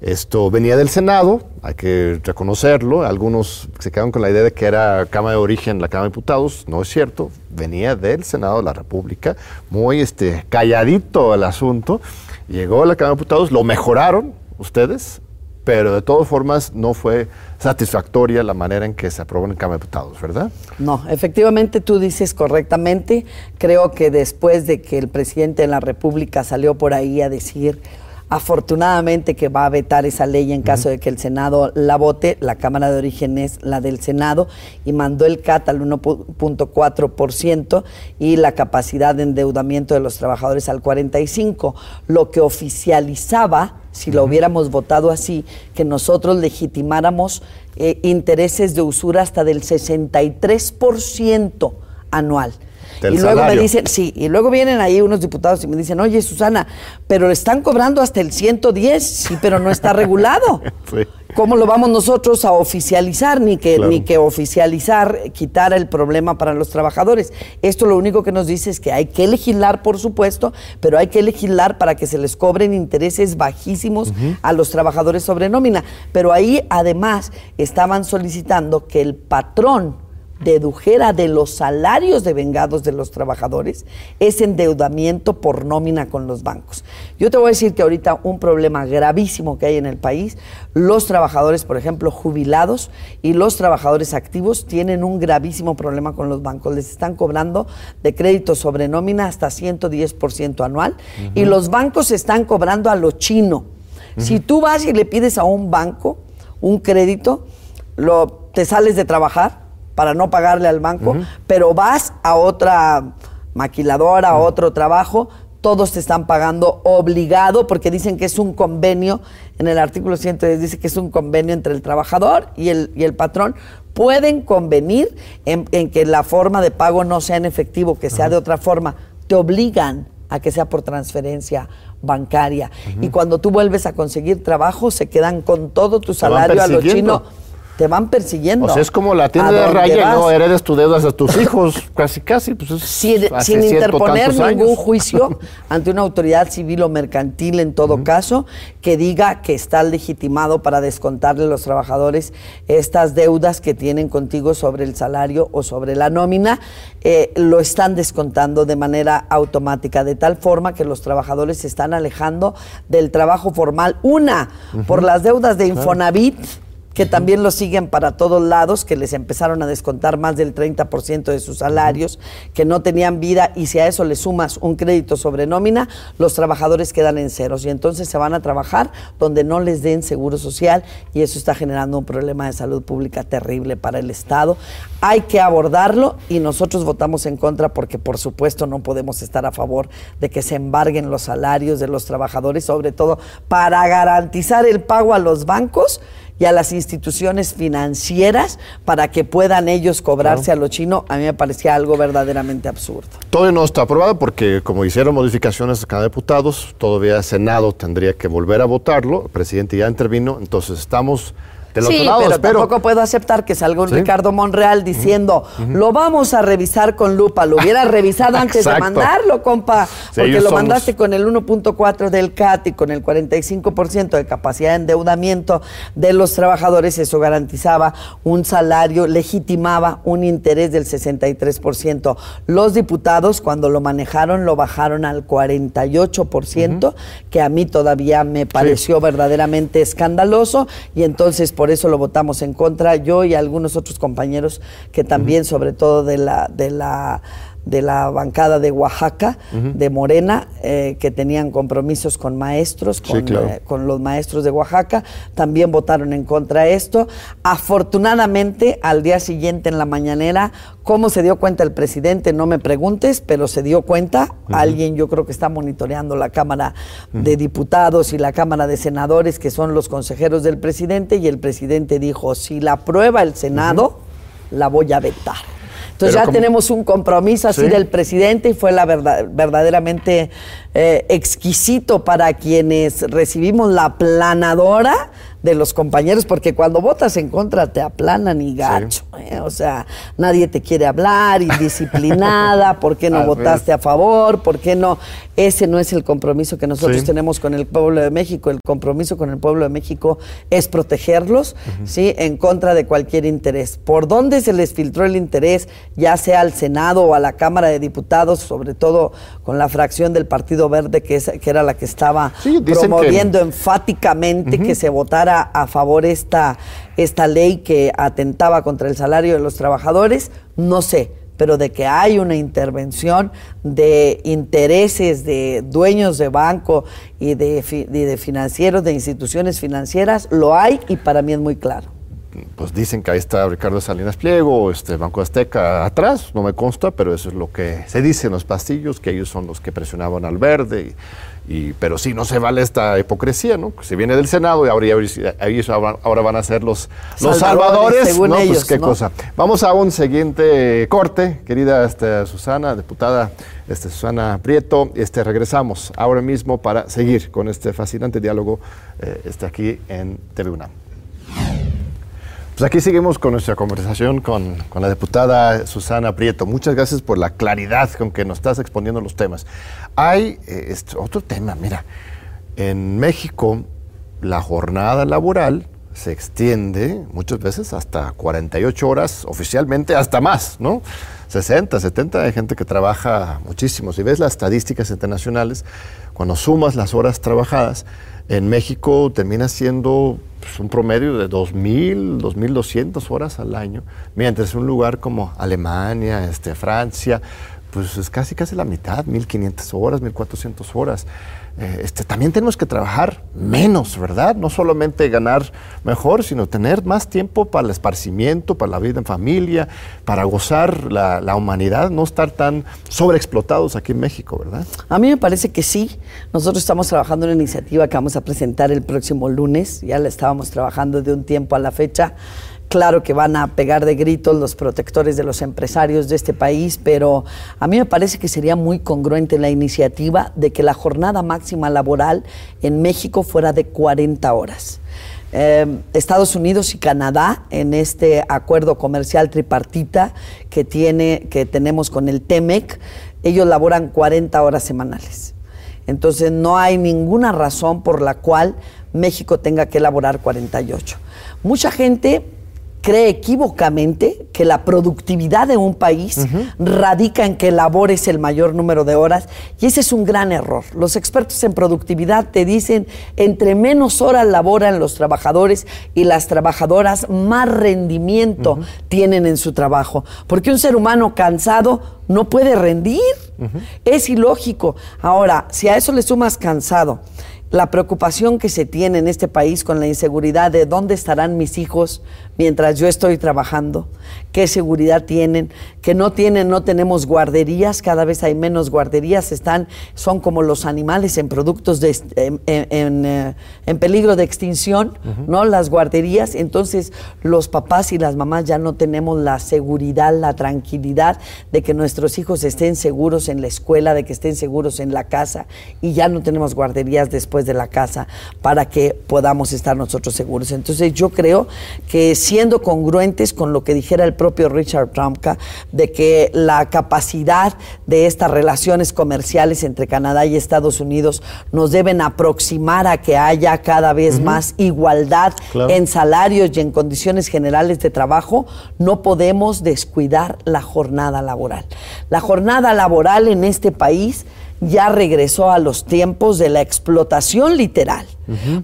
Esto venía del Senado, hay que reconocerlo. Algunos se quedaron con la idea de que era Cámara de origen la Cámara de Diputados. No es cierto, venía del Senado de la República, muy este, calladito el asunto. Llegó a la Cámara de Diputados, lo mejoraron ustedes, pero de todas formas no fue satisfactoria la manera en que se aprobó en Cámara de Diputados, ¿verdad? No, efectivamente tú dices correctamente. Creo que después de que el presidente de la República salió por ahí a decir Afortunadamente que va a vetar esa ley en caso de que el Senado la vote, la Cámara de Origen es la del Senado y mandó el CAT al 1.4% y la capacidad de endeudamiento de los trabajadores al 45%, lo que oficializaba, si lo hubiéramos votado así, que nosotros legitimáramos eh, intereses de usura hasta del 63% anual y luego me dicen, sí, y luego vienen ahí unos diputados y me dicen, oye, Susana, pero le están cobrando hasta el 110, sí, pero no está regulado. <laughs> ¿Cómo lo vamos nosotros a oficializar? Ni que, ni que oficializar quitara el problema para los trabajadores. Esto lo único que nos dice es que hay que legislar, por supuesto, pero hay que legislar para que se les cobren intereses bajísimos a los trabajadores sobre nómina. Pero ahí además estaban solicitando que el patrón dedujera de los salarios de vengados de los trabajadores ese endeudamiento por nómina con los bancos. Yo te voy a decir que ahorita un problema gravísimo que hay en el país, los trabajadores, por ejemplo, jubilados y los trabajadores activos tienen un gravísimo problema con los bancos. Les están cobrando de crédito sobre nómina hasta 110% anual y los bancos están cobrando a lo chino. Si tú vas y le pides a un banco un crédito, lo, te sales de trabajar, para no pagarle al banco, pero vas a otra maquiladora, a otro trabajo, todos te están pagando obligado porque dicen que es un convenio, en el artículo 110 dice que es un convenio entre el trabajador y el, y el patrón, pueden convenir en, que la forma de pago no sea en efectivo, que sea de otra forma, te obligan a que sea por transferencia bancaria. Y cuando tú vuelves a conseguir trabajo, se quedan con todo tu salario a lo chino te van persiguiendo. O sea, es como la tienda de raya, no heredes tu deudas a tus <laughs> hijos, casi, casi. Pues sin, interponer ningún <laughs> juicio ante una autoridad civil o mercantil, en todo caso, que diga que está legitimado para descontarle a los trabajadores estas deudas que tienen contigo sobre el salario o sobre la nómina, eh, lo están descontando de manera automática, de tal forma que los trabajadores se están alejando del trabajo formal. Una, por las deudas de Infonavit que también lo siguen para todos lados, que les empezaron a descontar más del 30% de sus salarios, que no tenían vida y si a eso le sumas un crédito sobre nómina, los trabajadores quedan en ceros y entonces se van a trabajar donde no les den seguro social y eso está generando un problema de salud pública terrible para el Estado. Hay que abordarlo y nosotros votamos en contra porque por supuesto no podemos estar a favor de que se embarguen los salarios de los trabajadores, sobre todo para garantizar el pago a los bancos y a las instituciones financieras para que puedan ellos cobrarse a lo chino, a mí me parecía algo verdaderamente absurdo. Todavía no está aprobado porque como hicieron modificaciones a cada diputados, todavía el Senado tendría que volver a votarlo, el presidente ya intervino, entonces estamos sí, pero tampoco puedo aceptar que salga un Ricardo Monreal diciendo, lo vamos a revisar con lupa. Lo hubiera revisado <laughs> antes de mandarlo, compa, porque lo mandaste con el 1.4 del CAT y con el 45% de capacidad de endeudamiento de los trabajadores. Eso garantizaba un salario, legitimaba un interés del 63%. Los diputados, cuando lo manejaron, lo bajaron al 48%, que a mí todavía me pareció verdaderamente escandaloso. Y entonces, por eso lo votamos en contra, yo y algunos otros compañeros que también, sobre todo de la, de la de la bancada de Oaxaca, de Morena, eh, que tenían compromisos con maestros, con, eh, con, los maestros de Oaxaca, también votaron en contra de esto. Afortunadamente, al día siguiente en la mañanera, ¿cómo se dio cuenta el presidente? No me preguntes, pero se dio cuenta. Alguien yo creo que está monitoreando la Cámara de Diputados y la Cámara de Senadores, que son los consejeros del presidente, y el presidente dijo, si la aprueba el Senado, la voy a vetar. Entonces ya tenemos un compromiso así del presidente y fue la verdad, verdaderamente eh, exquisito para quienes recibimos la planadora de los compañeros, porque cuando votas en contra te aplanan y gacho. ¿eh? O sea, nadie te quiere hablar, <laughs> indisciplinada, ¿por qué no votaste a favor? ¿Por qué no? Ese no es el compromiso que nosotros tenemos con el pueblo de México. El compromiso con el pueblo de México es protegerlos, ¿sí? En contra de cualquier interés. ¿Por dónde se les filtró el interés, ya sea al Senado o a la Cámara de Diputados, sobre todo con la fracción del Partido Verde, que, es, que era la que estaba promoviendo enfáticamente que se votara a favor esta, esta ley que atentaba contra el salario de los trabajadores, no sé, pero de que hay una intervención de intereses de dueños de banco y de, de financieros, de instituciones financieras, lo hay y para mí es muy claro pues dicen que ahí está Ricardo Salinas Pliego, este Banco Azteca atrás, no me consta, pero eso es lo que se dice en los pastillos, que ellos son los que presionaban al verde. Y, pero sí, no se vale esta hipocresía, ¿no? Se viene del Senado y ahora, ahora van a ser los, los salvadores. ¿no? pues qué cosa. Vamos a un siguiente corte, querida este, Susana, diputada este, Susana Prieto. Este, regresamos ahora mismo para seguir con este fascinante diálogo eh, este, aquí en TV pues aquí seguimos con nuestra conversación con, con, la diputada Susana Prieto. Muchas gracias por la claridad con que nos estás exponiendo los temas. Hay eh, otro tema, mira, en México la jornada laboral se extiende muchas veces hasta 48 horas, oficialmente hasta más, ¿no? 60, 70 hay gente que trabaja muchísimo. Si ves las estadísticas internacionales, cuando sumas las horas trabajadas, en México termina siendo pues, un promedio de 2.000, 2.200 horas al año, mientras un lugar como Alemania, este, Francia, pues es casi casi la mitad, 1.500 horas, 1.400 horas. Eh, este, también tenemos que trabajar menos, ¿verdad? No solamente ganar mejor, sino tener más tiempo para el esparcimiento, para la vida en familia, para gozar la, la humanidad, no estar tan sobreexplotados aquí en México, ¿verdad? A mí me parece que sí. Nosotros estamos trabajando en una iniciativa que vamos a presentar el próximo lunes, ya la estábamos trabajando de un tiempo a la fecha Claro que van a pegar de gritos los protectores de los empresarios de este país, pero a mí me parece que sería muy congruente la iniciativa de que la jornada máxima laboral en México fuera de 40 horas. Eh, Estados Unidos y Canadá en este acuerdo comercial tripartita que tiene que tenemos con el TEMEC, ellos laboran 40 horas semanales. Entonces no hay ninguna razón por la cual México tenga que elaborar 48. Mucha gente cree equívocamente que la productividad de un país radica en que labores el mayor número de horas y ese es un gran error. Los expertos en productividad te dicen entre menos horas laboran los trabajadores y las trabajadoras más rendimiento tienen en su trabajo, porque un ser humano cansado no puede rendir. Es ilógico. Ahora, si a eso le sumas cansado, la preocupación que se tiene en este país con la inseguridad de dónde estarán mis hijos mientras yo estoy trabajando, qué seguridad tienen, que no tienen, no tenemos guarderías, cada vez hay menos guarderías, están, son como los animales en productos de, en, eh, peligro de extinción, ¿no? Las guarderías, entonces los papás y las mamás ya no tenemos la seguridad, la tranquilidad de que nuestros hijos estén seguros en la escuela, de que estén seguros en la casa y ya no tenemos guarderías después de la casa para que podamos estar nosotros seguros. Entonces yo creo que siendo congruentes con lo que dijera el propio Richard Trump, de que la capacidad de estas relaciones comerciales entre Canadá y Estados Unidos nos deben aproximar a que haya cada vez más igualdad en salarios y en condiciones generales de trabajo, no podemos descuidar la jornada laboral. La jornada laboral en este país ya regresó a los tiempos de la explotación literal,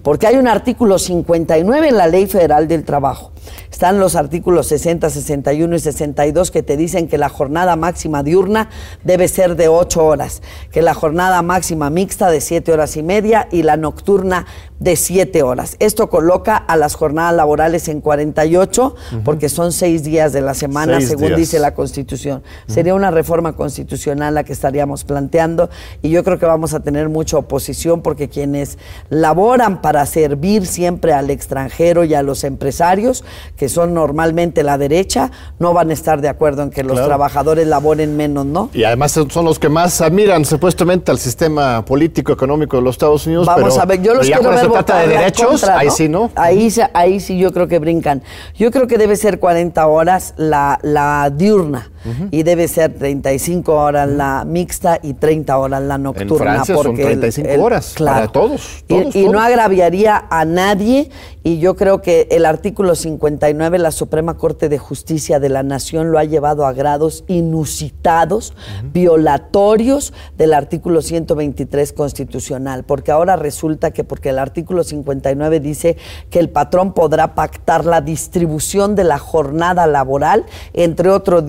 porque hay un artículo 59 en la Ley Federal del Trabajo están los artículos 60, 61 y 62 que te dicen que la jornada máxima diurna debe ser de 8 horas, que la jornada máxima mixta de 7 horas y media y la nocturna de 7 horas. Esto coloca a las jornadas laborales en 48 porque son 6 días de la semana, según dice la Constitución. Sería una reforma constitucional la que estaríamos planteando y yo creo que vamos a tener mucha oposición porque quienes laboran para servir siempre al extranjero y a los empresarios, que que son normalmente la derecha, no van a estar de acuerdo en que los trabajadores laboren menos, ¿no? Y además son los que más admiran supuestamente al sistema político económico de los Estados Unidos. Vamos a ver, yo los quiero ver se trata de derechos, ahí sí, ¿no? Ahí, ahí sí yo creo que brincan. Yo creo que debe ser 40 horas la, la diurna y debe ser 35 horas la mixta y 30 horas la nocturna. En Francia porque son 35 horas para todos. y, no agravaría a nadie y yo creo que el artículo 59, la Suprema Corte de Justicia de la Nación lo ha llevado a grados inusitados, violatorios del artículo 123 constitucional, porque ahora resulta que porque el artículo 59 dice que el patrón podrá pactar la distribución de la jornada laboral entre otro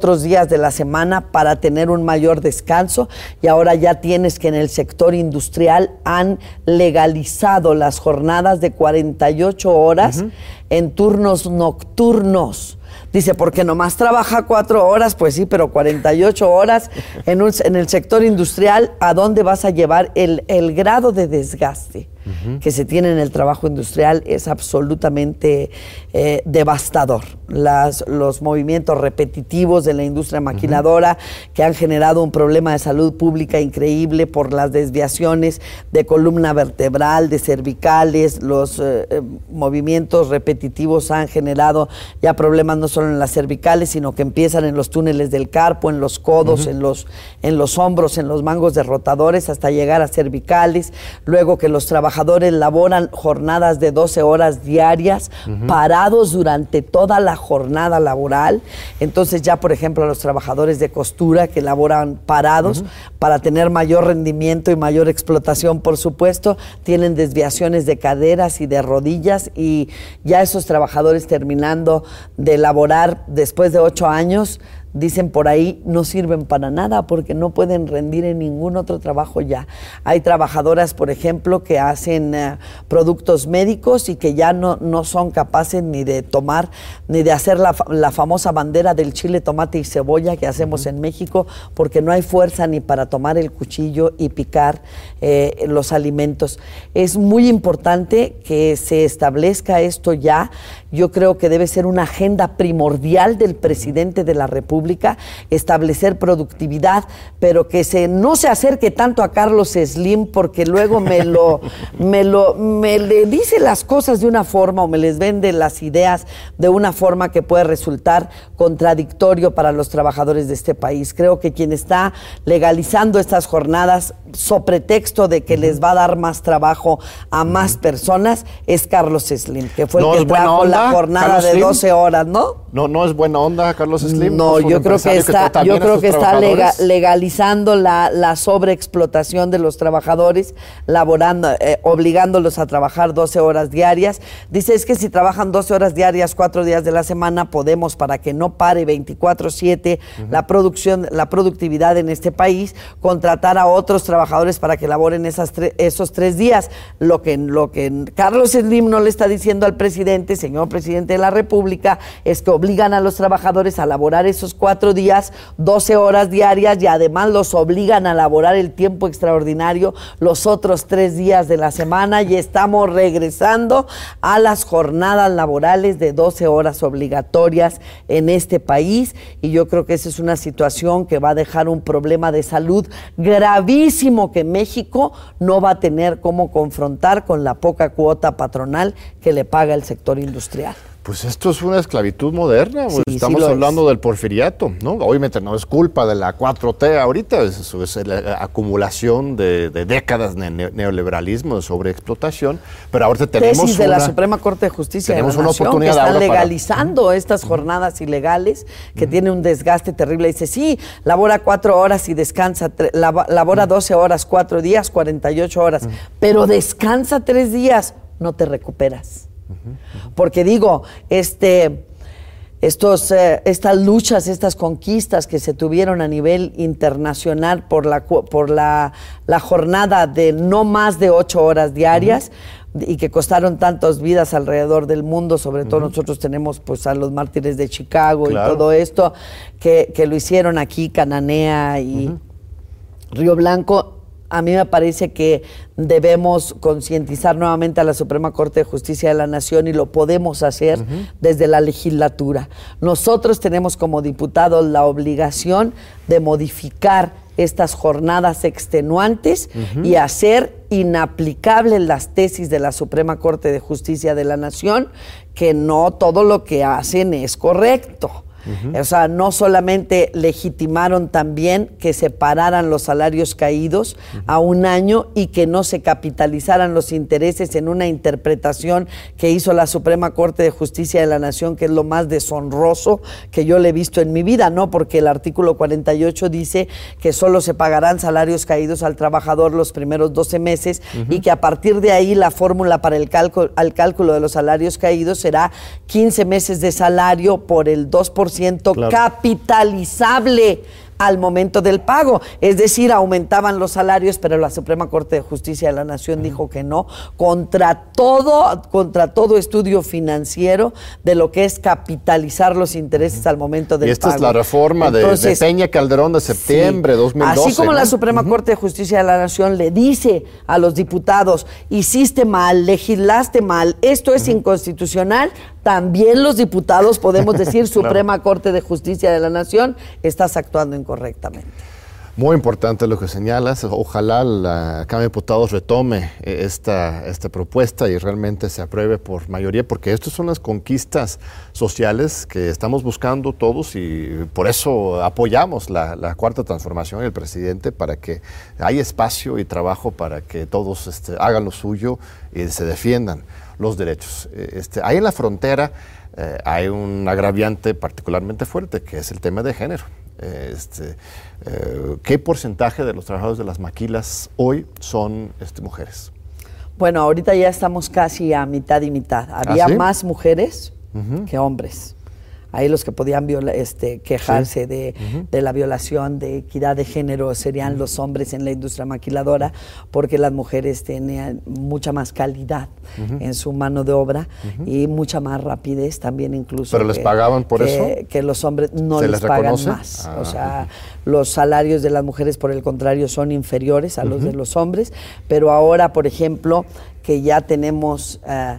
otros días de la semana para tener un mayor descanso y ahora ya tienes que en el sector industrial han legalizado las jornadas de 48 horas en turnos nocturnos. Dice, porque nomás trabaja cuatro horas, pues sí, pero 48 horas en, en el sector industrial, ¿a dónde vas a llevar el, el grado de desgaste? Que se tiene en el trabajo industrial es absolutamente eh, devastador. Las, los movimientos repetitivos de la industria maquinadora que han generado un problema de salud pública increíble por las desviaciones de columna vertebral, de cervicales, los eh, eh, movimientos repetitivos han generado ya problemas no solo en las cervicales, sino que empiezan en los túneles del carpo, en los codos, en, los, en los hombros, en los mangos de rotadores, hasta llegar a cervicales, luego que los trabajadores trabajadores laboran jornadas de 12 horas diarias, parados durante toda la jornada laboral. Entonces ya, por ejemplo, los trabajadores de costura que laboran parados para tener mayor rendimiento y mayor explotación, por supuesto, tienen desviaciones de caderas y de rodillas y ya esos trabajadores terminando de laborar después de ocho años, dicen por ahí, no sirven para nada porque no pueden rendir en ningún otro trabajo ya. Hay trabajadoras, por ejemplo, que hacen eh, productos médicos y que ya no, no son capaces ni de tomar, ni de hacer la, la, famosa bandera del chile, tomate y cebolla que hacemos en México porque no hay fuerza ni para tomar el cuchillo y picar eh, los alimentos. Es muy importante que se establezca esto ya. Yo creo que debe ser una agenda primordial del presidente de la República, establecer productividad, pero que se, no se acerque tanto a Carlos Slim, porque luego me <laughs> lo, me lo, me le dice las cosas de una forma o me les vende las ideas de una forma que puede resultar contradictorio para los trabajadores de este país. Creo que quien está legalizando estas jornadas, so pretexto de que les va a dar más trabajo a más personas, es Carlos Slim, que fue el que trajo la jornada de 12 horas, ¿no? No, no es buena onda, Carlos Slim. No, yo creo que está, yo creo que está legalizando la, la, sobreexplotación de los trabajadores, laborando, eh, obligándolos a trabajar 12 horas diarias. Dice es que si trabajan 12 horas diarias, cuatro días de la semana, podemos para que no pare 24/7 la producción, la productividad en este país, contratar a otros trabajadores para que laboren esas esos tres días. Lo que, lo que Carlos Slim no le está diciendo al presidente, señor presidente de la República, es que obligan a los trabajadores a laborar esos cuatro días, 12 horas diarias y además los obligan a laborar el tiempo extraordinario los otros tres días de la semana y estamos regresando a las jornadas laborales de 12 horas obligatorias en este país y yo creo que esa es una situación que va a dejar un problema de salud gravísimo que México no va a tener cómo confrontar con la poca cuota patronal que le paga el sector industrial. Pues esto es una esclavitud moderna, estamos hablando del porfiriato, ¿no? Obviamente no es culpa de la 4T ahorita, es, es la acumulación de, décadas de neoliberalismo, de sobreexplotación, pero ahorita tenemos Tesis de la Suprema Corte de Justicia tenemos una oportunidad que están legalizando estas jornadas ilegales que tiene un desgaste terrible. Dice, sí, labora cuatro horas y descansa, labora 12 horas, cuatro días, 48 horas, pero descansa tres días, no te recuperas. Porque digo, este, estos, eh, estas luchas, estas conquistas que se tuvieron a nivel internacional por la, por la, jornada de no más de ocho horas diarias, y que costaron tantas vidas alrededor del mundo, sobre todo nosotros tenemos pues a los mártires de Chicago y todo esto, que, lo hicieron aquí, Cananea y Río Blanco, a mí me parece que debemos concientizar nuevamente a la Suprema Corte de Justicia de la Nación y lo podemos hacer desde la legislatura. Nosotros tenemos como diputados la obligación de modificar estas jornadas extenuantes y hacer inaplicables las tesis de la Suprema Corte de Justicia de la Nación, que no todo lo que hacen es correcto. O sea, no solamente legitimaron también que se pararan los salarios caídos a un año y que no se capitalizaran los intereses en una interpretación que hizo la Suprema Corte de Justicia de la Nación, que es lo más deshonroso que yo le he visto en mi vida, ¿no? Porque el artículo 48 dice que solo se pagarán salarios caídos al trabajador los primeros 12 meses y que a partir de ahí la fórmula para el cálculo, al cálculo de los salarios caídos será 15 meses de salario por el 2% capitalizable al momento del pago. Es decir, aumentaban los salarios, pero la Suprema Corte de Justicia de la Nación dijo que no, contra todo, contra todo estudio financiero de lo que es capitalizar los intereses al momento del pago. Y esta es la reforma de, Peña Calderón de septiembre de 2012. Así como la Suprema Corte de Justicia de la Nación le dice a los diputados, hiciste mal, legislaste mal, esto es inconstitucional, también los diputados podemos decir, <laughs> Suprema Corte de Justicia de la Nación, estás actuando incorrectamente. Muy importante lo que señalas. Ojalá la Cámara de Diputados retome esta, esta propuesta y realmente se apruebe por mayoría, porque estas son las conquistas sociales que estamos buscando todos y por eso apoyamos la, cuarta transformación del presidente para que haya espacio y trabajo para que todos este, hagan lo suyo y se defiendan los derechos. Eh, este, ahí en la frontera eh, hay un agraviante particularmente fuerte, que es el tema de género. Eh, este, ¿Qué porcentaje de los trabajadores de las maquilas hoy son este, mujeres? Bueno, ahorita ya estamos casi a mitad y mitad. ¿Ah, Había más mujeres que hombres. Ahí los que podían este, quejarse de, la violación de equidad de género serían los hombres en la industria maquiladora, porque las mujeres tenían mucha más calidad en su mano de obra y mucha más rapidez también incluso. ¿Pero les pagaban por eso? Que los hombres no les, pagan más. o sea, los salarios de las mujeres, por el contrario, son inferiores a los de los hombres, pero ahora, por ejemplo, que ya tenemos... Eh,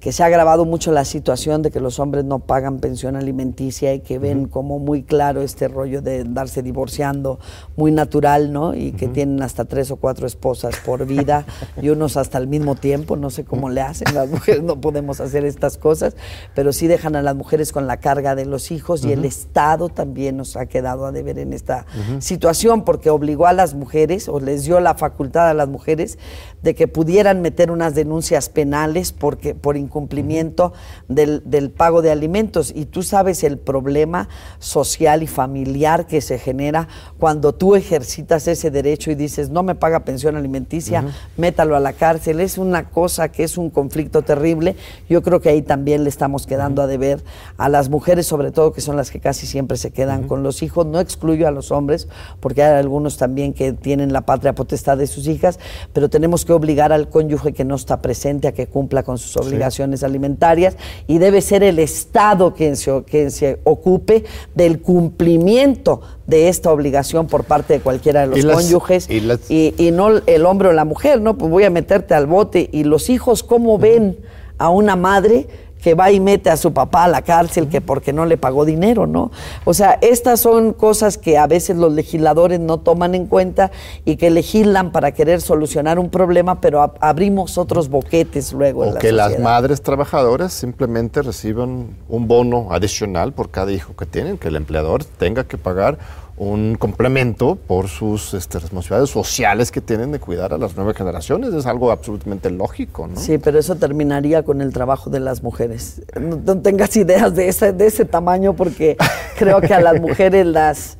que se ha agravado mucho la situación de que los hombres no pagan pensión alimenticia y que ven como muy claro este rollo de darse divorciando, muy natural, ¿no? Y que tienen hasta tres o cuatro esposas por vida y unos hasta el mismo tiempo, no sé cómo le hacen, las mujeres no podemos hacer estas cosas, pero sí dejan a las mujeres con la carga de los hijos y el Estado también nos ha quedado a deber en esta situación porque obligó a las mujeres o les dio la facultad a las mujeres de que pudieran meter unas denuncias penales porque por incumplimiento del, del, pago de alimentos. Y tú sabes el problema social y familiar que se genera cuando tú ejercitas ese derecho y dices, no me paga pensión alimenticia, métalo a la cárcel. Es una cosa que es un conflicto terrible. Yo creo que ahí también le estamos quedando a deber a las mujeres, sobre todo que son las que casi siempre se quedan con los hijos. No excluyo a los hombres, porque hay algunos también que tienen la patria potestad de sus hijas, pero tenemos que obligar al cónyuge que no está presente a que cumpla con sus obligaciones alimentarias y debe ser el Estado quien se, quien se ocupe del cumplimiento de esta obligación por parte de cualquiera de los cónyuges y, no el hombre o la mujer, ¿no? Pues voy a meterte al bote y los hijos, ¿cómo ven a una madre? Que va y mete a su papá a la cárcel que porque no le pagó dinero, ¿no? O sea, estas son cosas que a veces los legisladores no toman en cuenta y que legislan para querer solucionar un problema, pero abrimos otros boquetes luego. O que las madres trabajadoras simplemente reciban un bono adicional por cada hijo que tienen, que el empleador tenga que pagar un complemento por sus este, responsabilidades sociales que tienen de cuidar a las nuevas generaciones. Es algo absolutamente lógico, ¿no? Sí, pero eso terminaría con el trabajo de las mujeres. No, tengas ideas de ese, de ese tamaño porque creo que a las mujeres las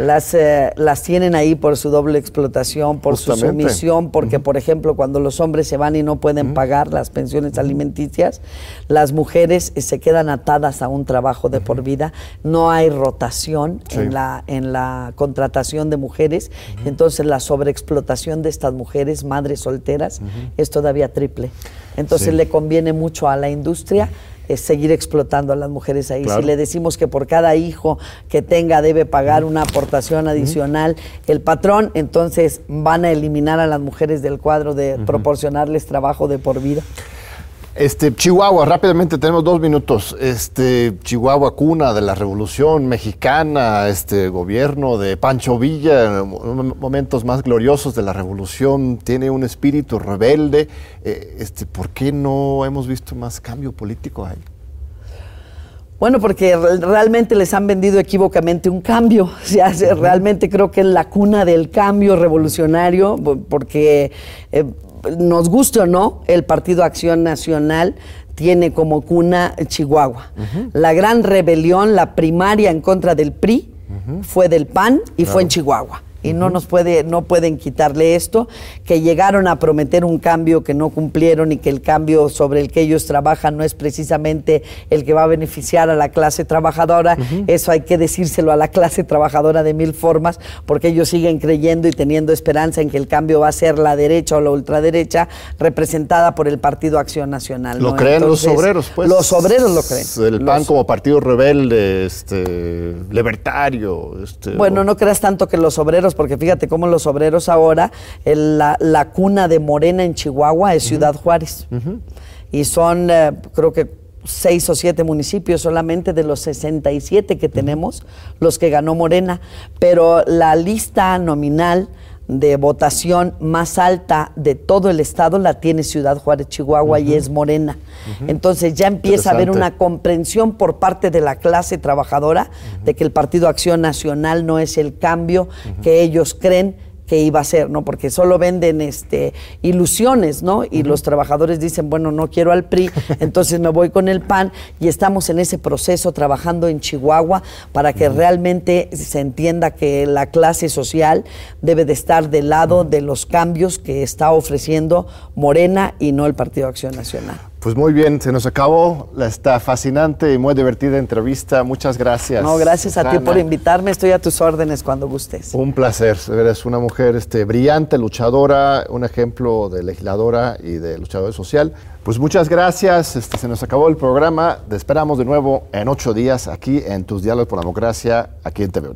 las, eh, las tienen ahí por su doble explotación, por su sumisión, porque, por ejemplo, cuando los hombres se van y no pueden pagar las pensiones alimenticias, las mujeres eh, se quedan atadas a un trabajo de por vida, no hay rotación en, la, en la contratación de mujeres, entonces la sobreexplotación de estas mujeres, madres solteras, es todavía triple. Entonces le conviene mucho a la industria es seguir explotando a las mujeres ahí. Si le decimos que por cada hijo que tenga debe pagar una aportación adicional el patrón, entonces van a eliminar a las mujeres del cuadro de proporcionarles trabajo de por vida. Este, Chihuahua, rápidamente tenemos dos minutos. Este, Chihuahua, cuna de la Revolución Mexicana, este gobierno de Pancho Villa, momentos más gloriosos de la Revolución, tiene un espíritu rebelde. Eh, este, ¿Por qué no hemos visto más cambio político ahí? Bueno, porque realmente les han vendido equívocamente un cambio. <laughs> O realmente creo que es la cuna del cambio revolucionario, porque eh, nos guste o no, el Partido Acción Nacional tiene como cuna Chihuahua. La gran rebelión, la primaria en contra del PRI, fue del PAN y fue en Chihuahua y no nos puede, no pueden quitarle esto, que llegaron a prometer un cambio que no cumplieron y que el cambio sobre el que ellos trabajan no es precisamente el que va a beneficiar a la clase trabajadora. Eso hay que decírselo a la clase trabajadora de mil formas, porque ellos siguen creyendo y teniendo esperanza en que el cambio va a ser la derecha o la ultraderecha representada por el Partido Acción Nacional. Lo creen los obreros, pues. Los obreros lo creen. El PAN como partido rebelde, este, libertario. Este, bueno, no creas tanto que los obreros porque fíjate cómo los obreros ahora, la, cuna de Morena en Chihuahua es Ciudad Juárez. Y son, eh, creo que seis o siete municipios solamente de los 67 que tenemos, los que ganó Morena. Pero la lista nominal de votación más alta de todo el estado la tiene Ciudad Juárez, Chihuahua, y es Morena. Entonces ya empieza a haber una comprensión por parte de la clase trabajadora de que el Partido Acción Nacional no es el cambio que ellos creen que iba a ser, ¿no? Porque solo venden este, ilusiones, ¿no? Y los trabajadores dicen, bueno, no quiero al PRI, <laughs> entonces me voy con el PAN y estamos en ese proceso trabajando en Chihuahua para que realmente se entienda que la clase social debe de estar del lado de los cambios que está ofreciendo Morena y no el Partido Acción Nacional. Pues muy bien, se nos acabó esta fascinante y muy divertida entrevista. Muchas gracias. No, gracias a ti por invitarme. Estoy a tus órdenes cuando gustes. Un placer. Eres una mujer este, brillante, luchadora, un ejemplo de legisladora y de luchadora social. Pues muchas gracias. Este, se nos acabó el programa. Te esperamos de nuevo en ocho días aquí en Tus Diálogos por la Democracia, aquí en TV